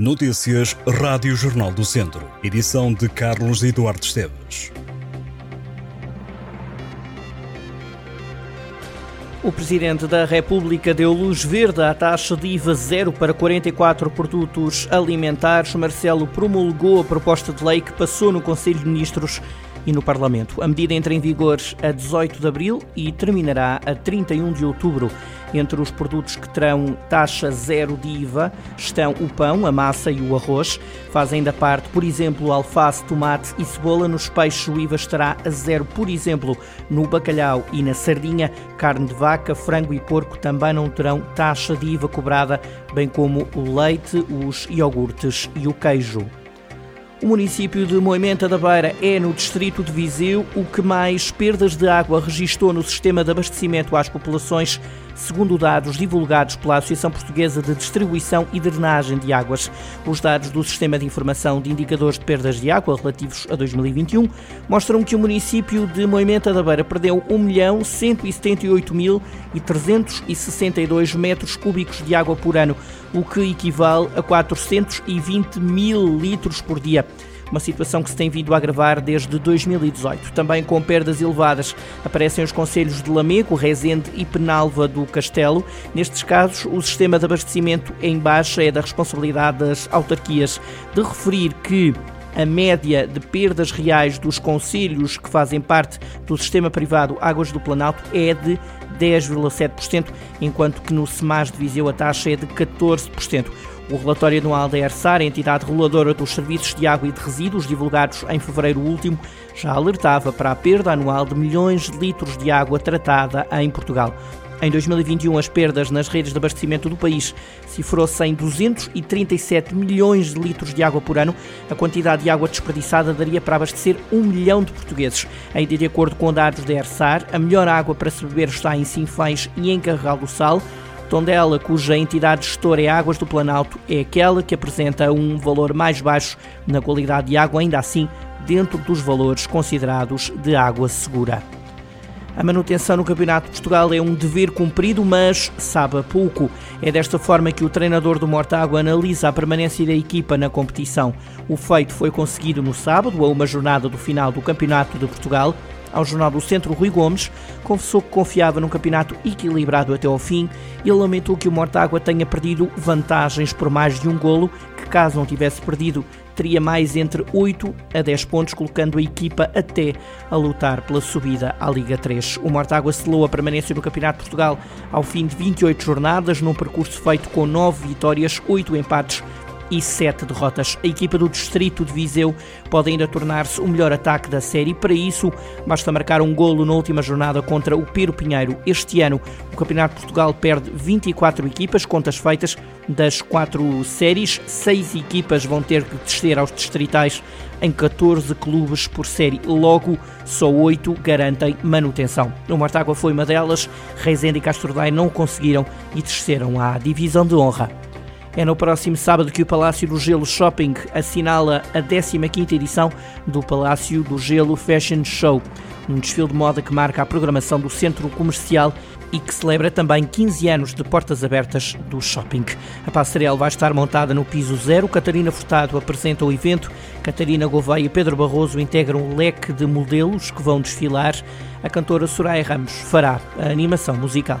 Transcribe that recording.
Notícias Rádio Jornal do Centro. Edição de Carlos Eduardo Esteves. O Presidente da República deu luz verde à taxa de IVA zero para 44 produtos alimentares. Marcelo promulgou a proposta de lei que passou no Conselho de Ministros e no Parlamento. A medida entra em vigor a 18 de abril e terminará a 31 de outubro. Entre os produtos que terão taxa zero de IVA estão o pão, a massa e o arroz. Fazem da parte, por exemplo, alface, tomate e cebola. Nos peixes, o IVA estará a zero, por exemplo, no bacalhau e na sardinha. Carne de vaca, frango e porco também não terão taxa de IVA cobrada, bem como o leite, os iogurtes e o queijo. O município de Moimenta da Beira é, no distrito de Viseu, o que mais perdas de água registrou no sistema de abastecimento às populações, segundo dados divulgados pela Associação Portuguesa de Distribuição e Drenagem de Águas. Os dados do Sistema de Informação de Indicadores de Perdas de Água relativos a 2021 mostram que o município de Moimenta da Beira perdeu 1.178.362 metros cúbicos de água por ano, o que equivale a 420 mil litros por dia uma situação que se tem vindo a agravar desde 2018. Também com perdas elevadas aparecem os conselhos de Lamego, Rezende e Penalva do Castelo. Nestes casos, o sistema de abastecimento em baixa é da responsabilidade das autarquias. De referir que a média de perdas reais dos conselhos que fazem parte do sistema privado Águas do Planalto é de 10,7%, enquanto que no SEMAS de Viseu a taxa é de 14%. O relatório anual da ERSAR, entidade reguladora dos serviços de água e de resíduos, divulgados em fevereiro último, já alertava para a perda anual de milhões de litros de água tratada em Portugal. Em 2021, as perdas nas redes de abastecimento do país cifrou-se em 237 milhões de litros de água por ano. A quantidade de água desperdiçada daria para abastecer um milhão de portugueses. Ainda de acordo com dados da ERSAR, a melhor água para se beber está em Sinfãs e em Carregal do Sal. Tondela, cuja entidade gestora é Águas do Planalto, é aquela que apresenta um valor mais baixo na qualidade de água, ainda assim dentro dos valores considerados de água segura. A manutenção no Campeonato de Portugal é um dever cumprido, mas sabe a pouco. É desta forma que o treinador do Mortágua analisa a permanência da equipa na competição. O feito foi conseguido no sábado, a uma jornada do final do Campeonato de Portugal. Ao Jornal do Centro, Rui Gomes confessou que confiava num campeonato equilibrado até ao fim e lamentou que o Mortágua tenha perdido vantagens por mais de um golo, que caso não tivesse perdido, teria mais entre 8 a 10 pontos, colocando a equipa até a lutar pela subida à Liga 3. O Mortágua selou a permanência no Campeonato de Portugal ao fim de 28 jornadas, num percurso feito com 9 vitórias, 8 empates e sete derrotas. A equipa do Distrito de Viseu pode ainda tornar-se o melhor ataque da série. Para isso, basta marcar um golo na última jornada contra o Piro Pinheiro. Este ano, o Campeonato de Portugal perde 24 equipas, contas feitas das quatro séries. Seis equipas vão ter que descer aos distritais em 14 clubes por série. Logo, só oito garantem manutenção. O Mortágua foi uma delas. Reisende e Castro Daire não conseguiram e desceram à divisão de honra. É no próximo sábado que o Palácio do Gelo Shopping assinala a 15ª edição do Palácio do Gelo Fashion Show, um desfile de moda que marca a programação do centro comercial e que celebra também 15 anos de portas abertas do shopping. A passarela vai estar montada no piso zero. Catarina Furtado apresenta o evento. Catarina Gouveia e Pedro Barroso integram o leque de modelos que vão desfilar. A cantora Soraya Ramos fará a animação musical.